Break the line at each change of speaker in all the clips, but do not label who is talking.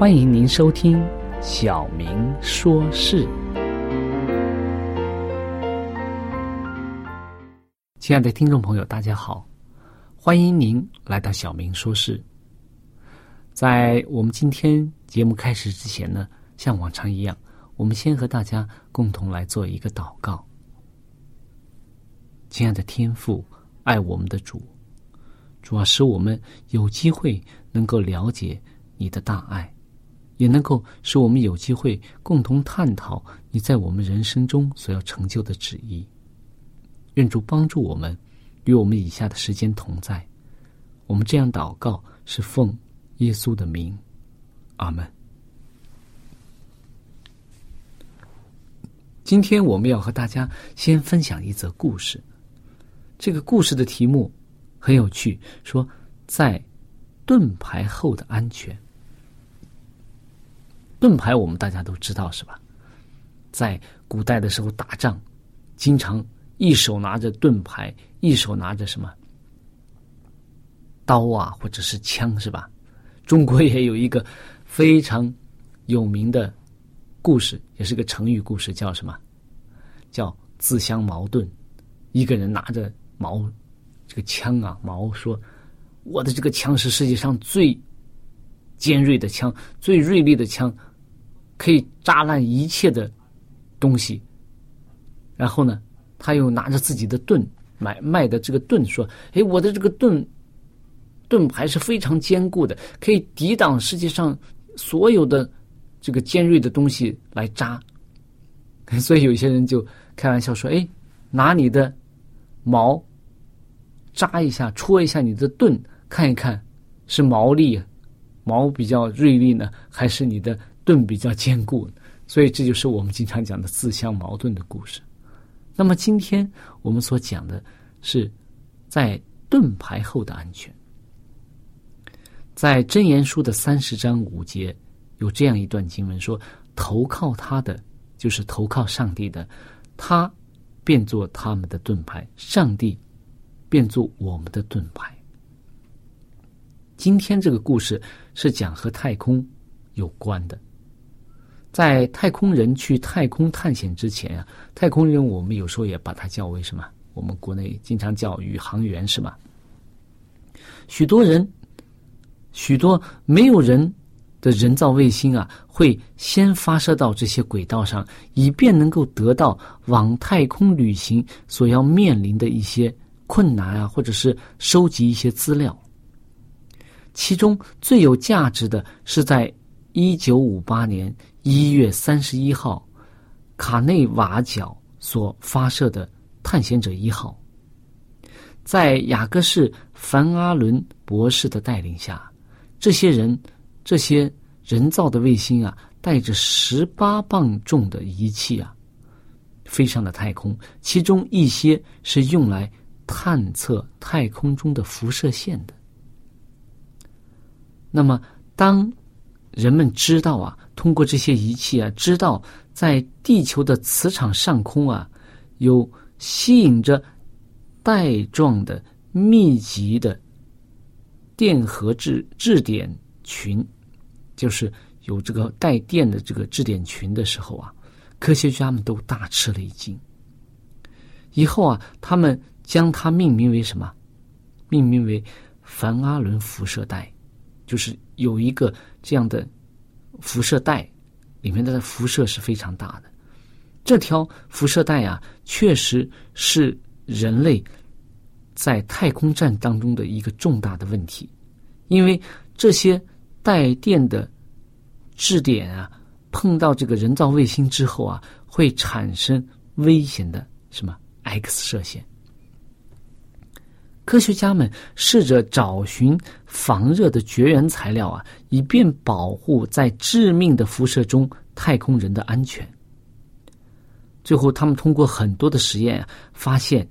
欢迎您收听《小明说事》。亲爱的听众朋友，大家好，欢迎您来到《小明说事》。在我们今天节目开始之前呢，像往常一样，我们先和大家共同来做一个祷告。亲爱的天父，爱我们的主，主要使我们有机会能够了解你的大爱。也能够使我们有机会共同探讨你在我们人生中所要成就的旨意。愿主帮助我们，与我们以下的时间同在。我们这样祷告，是奉耶稣的名，阿门。今天我们要和大家先分享一则故事。这个故事的题目很有趣，说在盾牌后的安全。盾牌我们大家都知道是吧？在古代的时候打仗，经常一手拿着盾牌，一手拿着什么刀啊，或者是枪是吧？中国也有一个非常有名的故事，也是个成语故事，叫什么？叫自相矛盾。一个人拿着矛，这个枪啊，矛说：“我的这个枪是世界上最尖锐的枪，最锐利的枪。”可以扎烂一切的东西，然后呢，他又拿着自己的盾买卖的这个盾说：“哎，我的这个盾盾牌是非常坚固的，可以抵挡世界上所有的这个尖锐的东西来扎。”所以有些人就开玩笑说：“哎，拿你的矛扎一下，戳一下你的盾，看一看是毛利毛比较锐利呢，还是你的？”盾比较坚固，所以这就是我们经常讲的自相矛盾的故事。那么今天我们所讲的是在盾牌后的安全。在真言书的三十章五节有这样一段经文说：“投靠他的，就是投靠上帝的，他变做他们的盾牌；上帝变做我们的盾牌。”今天这个故事是讲和太空有关的。在太空人去太空探险之前啊，太空人我们有时候也把它叫为什么？我们国内经常叫宇航员是吧？许多人，许多没有人的人造卫星啊，会先发射到这些轨道上，以便能够得到往太空旅行所要面临的一些困难啊，或者是收集一些资料。其中最有价值的是在一九五八年一月三十一号，卡内瓦角所发射的探险者一号，在雅各士凡阿伦博士的带领下，这些人这些人造的卫星啊，带着十八磅重的仪器啊，飞上了太空，其中一些是用来探测太空中的辐射线的。那么，当人们知道啊，通过这些仪器啊，知道在地球的磁场上空啊，有吸引着带状的密集的电荷质质点群，就是有这个带电的这个质点群的时候啊，科学家们都大吃了一惊。以后啊，他们将它命名为什么？命名为凡阿伦辐射带。就是有一个这样的辐射带，里面的辐射是非常大的。这条辐射带啊，确实是人类在太空站当中的一个重大的问题，因为这些带电的质点啊，碰到这个人造卫星之后啊，会产生危险的什么 X 射线。科学家们试着找寻防热的绝缘材料啊，以便保护在致命的辐射中太空人的安全。最后，他们通过很多的实验啊，发现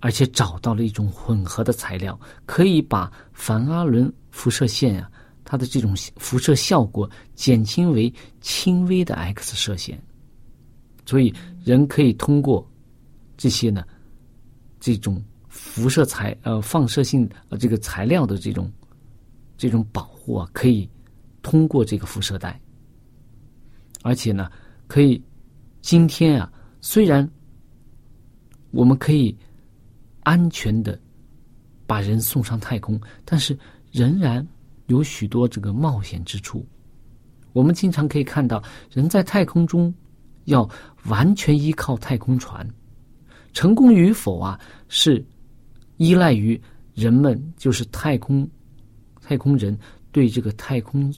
而且找到了一种混合的材料，可以把凡阿伦辐射线啊，它的这种辐射效果减轻为轻微的 X 射线。所以，人可以通过这些呢，这种。辐射材呃放射性呃这个材料的这种这种保护啊，可以通过这个辐射带，而且呢，可以今天啊，虽然我们可以安全的把人送上太空，但是仍然有许多这个冒险之处。我们经常可以看到，人在太空中要完全依靠太空船，成功与否啊是。依赖于人们，就是太空太空人对这个太空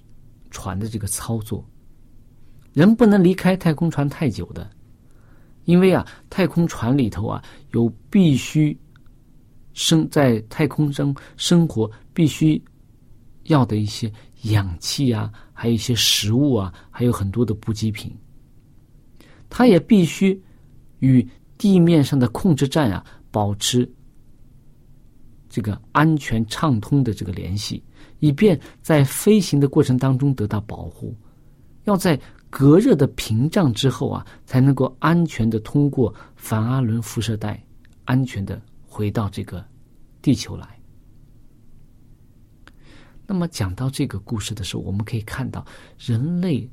船的这个操作，人不能离开太空船太久的，因为啊，太空船里头啊有必须生在太空中生活必须要的一些氧气啊，还有一些食物啊，还有很多的补给品，它也必须与地面上的控制站啊保持。这个安全畅通的这个联系，以便在飞行的过程当中得到保护。要在隔热的屏障之后啊，才能够安全的通过凡阿伦辐射带，安全的回到这个地球来。那么讲到这个故事的时候，我们可以看到，人类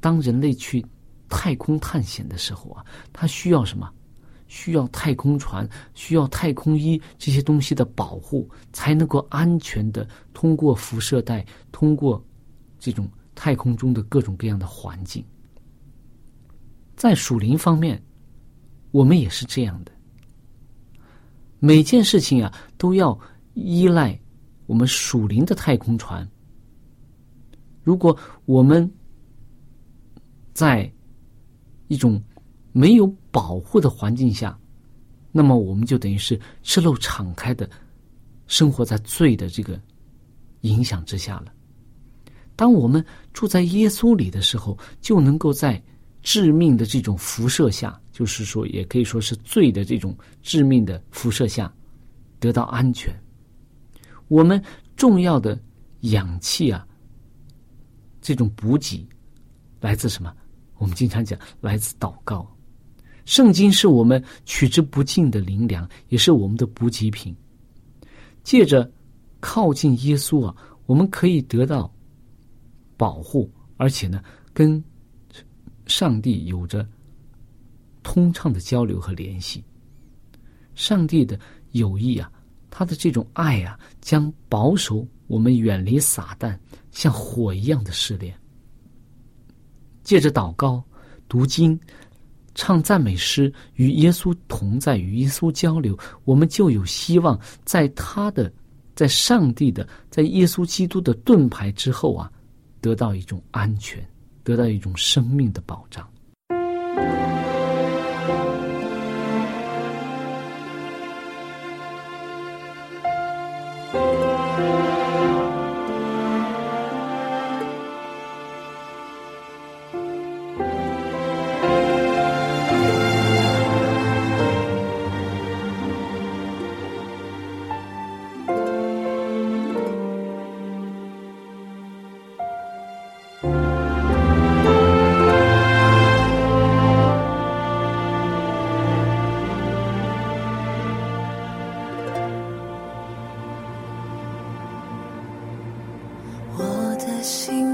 当人类去太空探险的时候啊，他需要什么？需要太空船，需要太空衣这些东西的保护，才能够安全的通过辐射带，通过这种太空中的各种各样的环境。在属灵方面，我们也是这样的。每件事情啊，都要依赖我们属灵的太空船。如果我们在一种没有保护的环境下，那么我们就等于是赤露敞开的，生活在罪的这个影响之下了。当我们住在耶稣里的时候，就能够在致命的这种辐射下，就是说，也可以说是罪的这种致命的辐射下，得到安全。我们重要的氧气啊，这种补给来自什么？我们经常讲，来自祷告。圣经是我们取之不尽的灵粮，也是我们的补给品。借着靠近耶稣啊，我们可以得到保护，而且呢，跟上帝有着通畅的交流和联系。上帝的友谊啊，他的这种爱啊，将保守我们远离撒旦像火一样的试炼。借着祷告、读经。唱赞美诗与耶稣同在与耶稣交流我们就有希望在他的在上帝的在耶稣基督的盾牌之后啊得到一种安全得到一种生命的保障。
心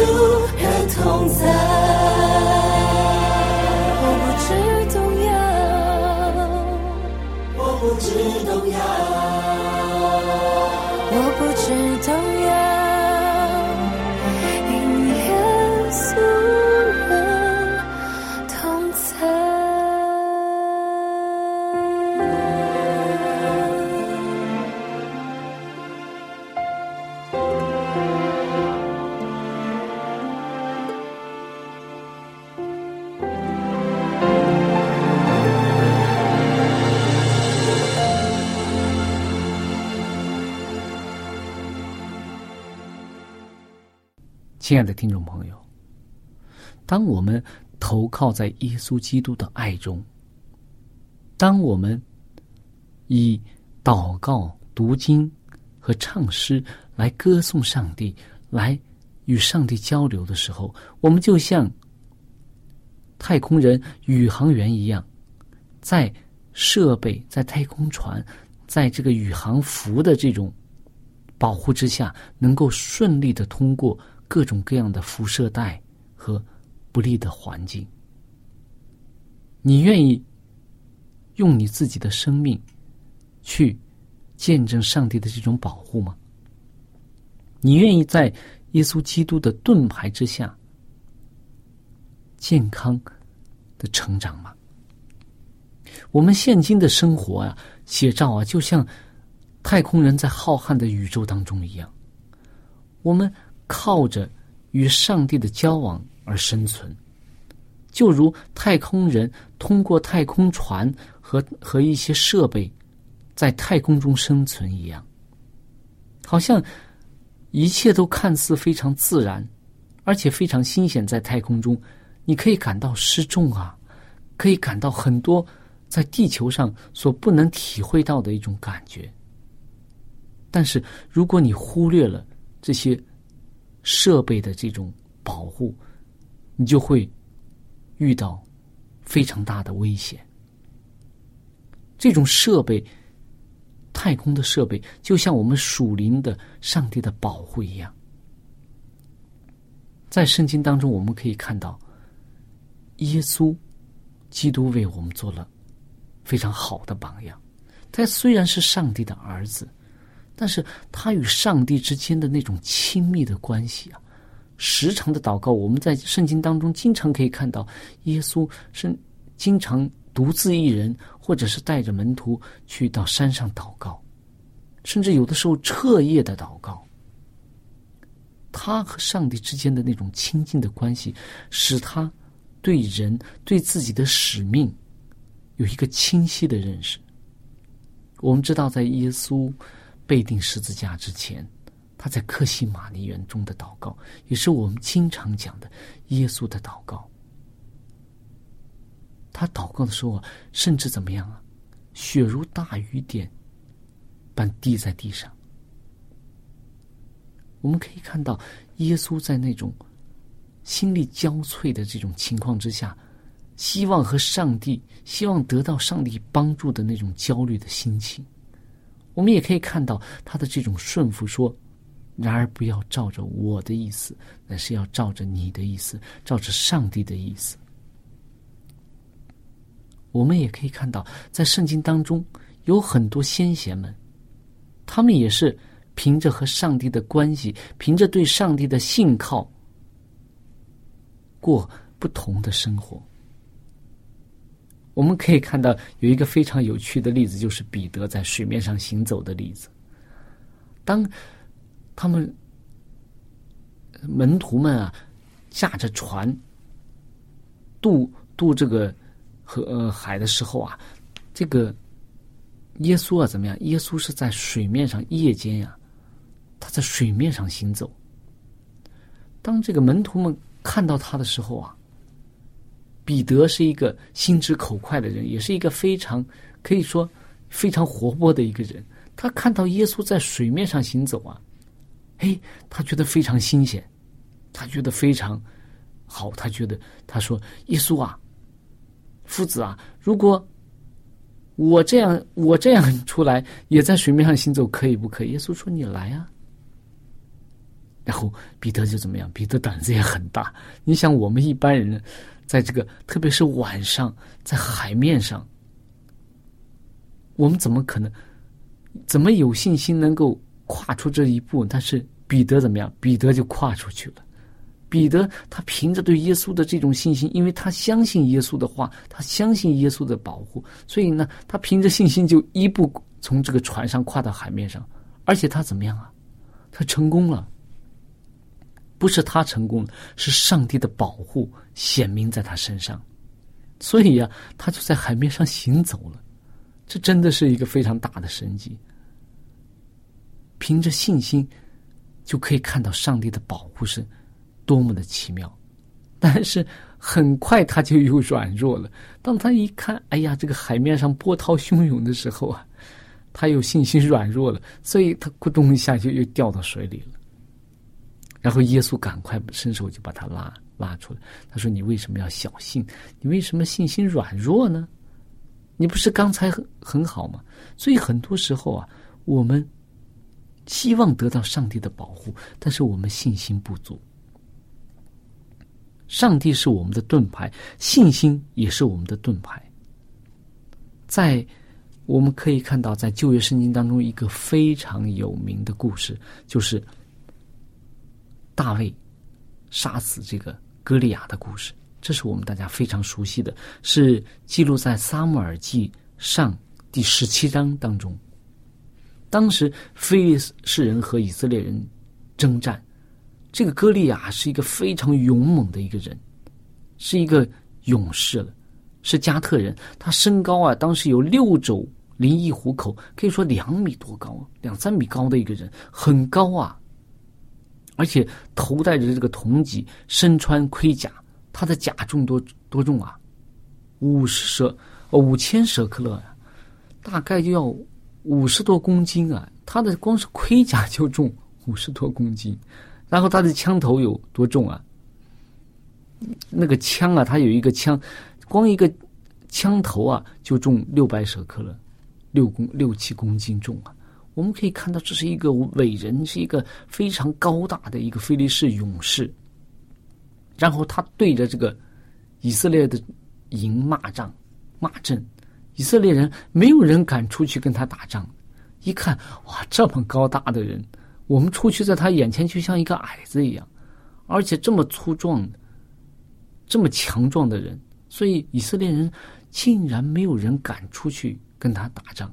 稣人同在。
亲爱的听众朋友，当我们投靠在耶稣基督的爱中，当我们以祷告、读经和唱诗来歌颂上帝，来与上帝交流的时候，我们就像太空人、宇航员一样，在设备、在太空船、在这个宇航服的这种保护之下，能够顺利的通过各种各样的辐射带和不利的环境。你愿意用你自己的生命去见证上帝的这种保护吗？你愿意在耶稣基督的盾牌之下健康的成长吗？我们现今的生活啊，写照啊，就像太空人在浩瀚的宇宙当中一样，我们靠着与上帝的交往而生存，就如太空人通过太空船和和一些设备在太空中生存一样，好像一切都看似非常自然，而且非常新鲜。在太空中，你可以感到失重啊，可以感到很多在地球上所不能体会到的一种感觉。但是，如果你忽略了这些设备的这种保护，你就会遇到非常大的危险。这种设备，太空的设备，就像我们属灵的上帝的保护一样。在圣经当中，我们可以看到，耶稣基督为我们做了非常好的榜样。他虽然是上帝的儿子。但是他与上帝之间的那种亲密的关系啊，时常的祷告，我们在圣经当中经常可以看到，耶稣是经常独自一人，或者是带着门徒去到山上祷告，甚至有的时候彻夜的祷告。他和上帝之间的那种亲近的关系，使他对人对自己的使命有一个清晰的认识。我们知道，在耶稣。被钉十字架之前，他在克西玛尼园中的祷告，也是我们经常讲的耶稣的祷告。他祷告的时候，甚至怎么样啊？血如大雨点般滴在地上。我们可以看到，耶稣在那种心力交瘁的这种情况之下，希望和上帝、希望得到上帝帮助的那种焦虑的心情。我们也可以看到他的这种顺服，说：“然而不要照着我的意思，乃是要照着你的意思，照着上帝的意思。”我们也可以看到，在圣经当中有很多先贤们，他们也是凭着和上帝的关系，凭着对上帝的信靠，过不同的生活。我们可以看到有一个非常有趣的例子，就是彼得在水面上行走的例子。当他们门徒们啊驾着船渡渡这个河呃海的时候啊，这个耶稣啊怎么样？耶稣是在水面上夜间呀，他在水面上行走。当这个门徒们看到他的时候啊。彼得是一个心直口快的人，也是一个非常可以说非常活泼的一个人。他看到耶稣在水面上行走啊，嘿，他觉得非常新鲜，他觉得非常好，他觉得他说：“耶稣啊，夫子啊，如果我这样我这样出来，也在水面上行走，可以不可以？”耶稣说：“你来啊。”然后彼得就怎么样？彼得胆子也很大。你想，我们一般人，在这个特别是晚上在海面上，我们怎么可能，怎么有信心能够跨出这一步？但是彼得怎么样？彼得就跨出去了。彼得他凭着对耶稣的这种信心，因为他相信耶稣的话，他相信耶稣的保护，所以呢，他凭着信心就一步从这个船上跨到海面上，而且他怎么样啊？他成功了。不是他成功了，是上帝的保护显明在他身上，所以呀，他就在海面上行走了。这真的是一个非常大的神迹。凭着信心，就可以看到上帝的保护是多么的奇妙。但是很快他就又软弱了。当他一看，哎呀，这个海面上波涛汹涌的时候啊，他有信心软弱了，所以他咕咚一下就又掉到水里了。然后耶稣赶快伸手就把他拉拉出来。他说：“你为什么要小信？你为什么信心软弱呢？你不是刚才很很好吗？所以很多时候啊，我们希望得到上帝的保护，但是我们信心不足。上帝是我们的盾牌，信心也是我们的盾牌。在我们可以看到，在旧约圣经当中，一个非常有名的故事，就是。”大卫杀死这个歌利亚的故事，这是我们大家非常熟悉的，是记录在《撒母耳记上》第十七章当中。当时非利士人和以色列人征战，这个歌利亚是一个非常勇猛的一个人，是一个勇士了，是加特人。他身高啊，当时有六肘零一虎口，可以说两米多高，两三米高的一个人，很高啊。而且头戴着这个铜戟，身穿盔甲，他的甲重多多重啊？五十舍，五千舍克勒呀，大概就要五十多公斤啊！他的光是盔甲就重五十多公斤，然后他的枪头有多重啊？那个枪啊，他有一个枪，光一个枪头啊就重六百舍克勒，六公六七公斤重啊！我们可以看到，这是一个伟人，是一个非常高大的一个菲利士勇士。然后他对着这个以色列的营骂仗、骂阵，以色列人没有人敢出去跟他打仗。一看，哇，这么高大的人，我们出去在他眼前就像一个矮子一样，而且这么粗壮、这么强壮的人，所以以色列人竟然没有人敢出去跟他打仗。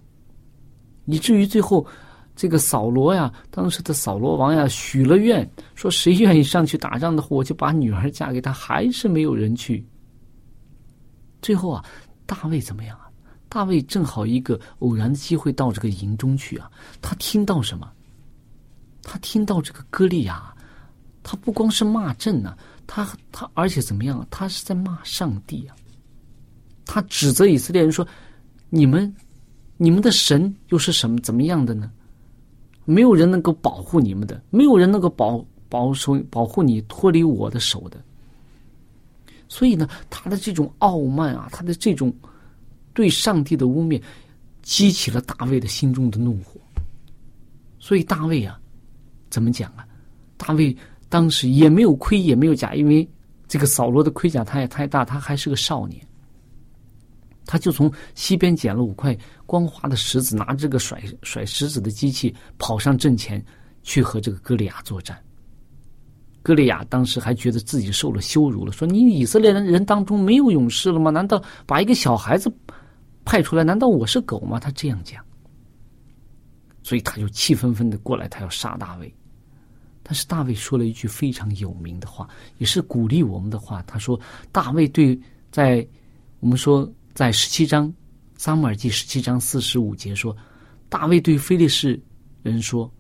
以至于最后，这个扫罗呀，当时的扫罗王呀，许了愿，说谁愿意上去打仗的话，我就把女儿嫁给他，还是没有人去。最后啊，大卫怎么样啊？大卫正好一个偶然的机会到这个营中去啊，他听到什么？他听到这个歌利亚，他不光是骂阵呢，他他而且怎么样？他是在骂上帝啊！他指责以色列人说：“你们。”你们的神又是什么怎么样的呢？没有人能够保护你们的，没有人能够保保守保护你脱离我的手的。所以呢，他的这种傲慢啊，他的这种对上帝的污蔑，激起了大卫的心中的怒火。所以大卫啊，怎么讲啊？大卫当时也没有盔，也没有甲，因为这个扫罗的盔甲他也太大，他还是个少年。他就从西边捡了五块光滑的石子，拿这个甩甩石子的机器跑上阵前去和这个歌利亚作战。歌利亚当时还觉得自己受了羞辱了，说：“你以色列人人当中没有勇士了吗？难道把一个小孩子派出来？难道我是狗吗？”他这样讲，所以他就气愤愤的过来，他要杀大卫。但是大卫说了一句非常有名的话，也是鼓励我们的话。他说：“大卫对在我们说。”在十七章，撒母耳记十七章四十五节说：“大卫对菲利士人说，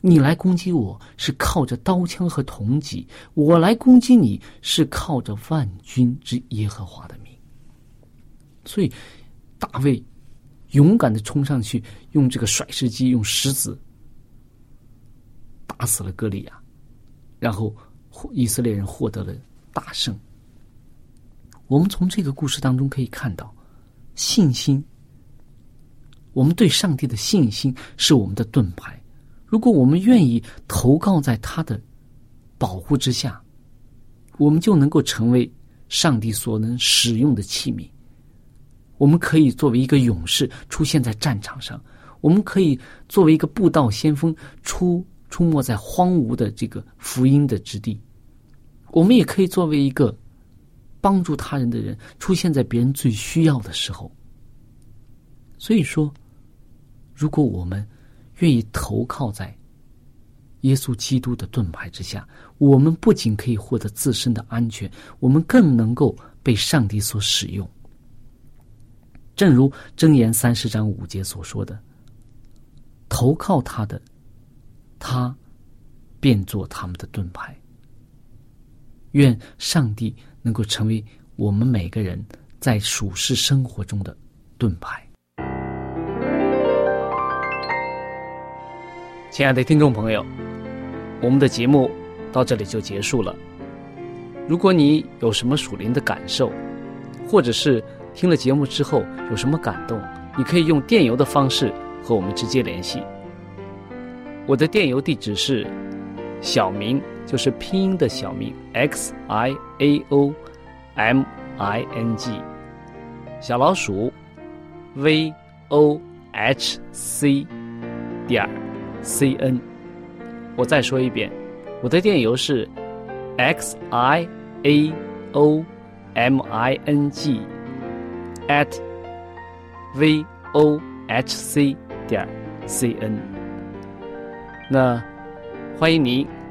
你来攻击我是靠着刀枪和铜戟，我来攻击你是靠着万军之耶和华的名。”所以，大卫勇敢的冲上去，用这个甩石机，用石子打死了歌利亚，然后以色列人获得了大胜。我们从这个故事当中可以看到。信心，我们对上帝的信心是我们的盾牌。如果我们愿意投靠在他的保护之下，我们就能够成为上帝所能使用的器皿。我们可以作为一个勇士出现在战场上，我们可以作为一个布道先锋出出没在荒芜的这个福音的之地，我们也可以作为一个帮助他人的人出现在别人最需要的时候。所以说，如果我们愿意投靠在耶稣基督的盾牌之下，我们不仅可以获得自身的安全，我们更能够被上帝所使用。正如箴言三十章五节所说的：“投靠他的，他便做他们的盾牌。”愿上帝能够成为我们每个人在属世生活中的盾牌。亲爱的听众朋友，我们的节目到这里就结束了。如果你有什么属灵的感受，或者是听了节目之后有什么感动，你可以用电邮的方式和我们直接联系。我的电邮地址是小明，就是拼音的小名 x i a o m i n g，小老鼠 v o h c 点 c n。我再说一遍，我的电邮是 x i a o m i n g。at v o h c 点 c n，那欢迎您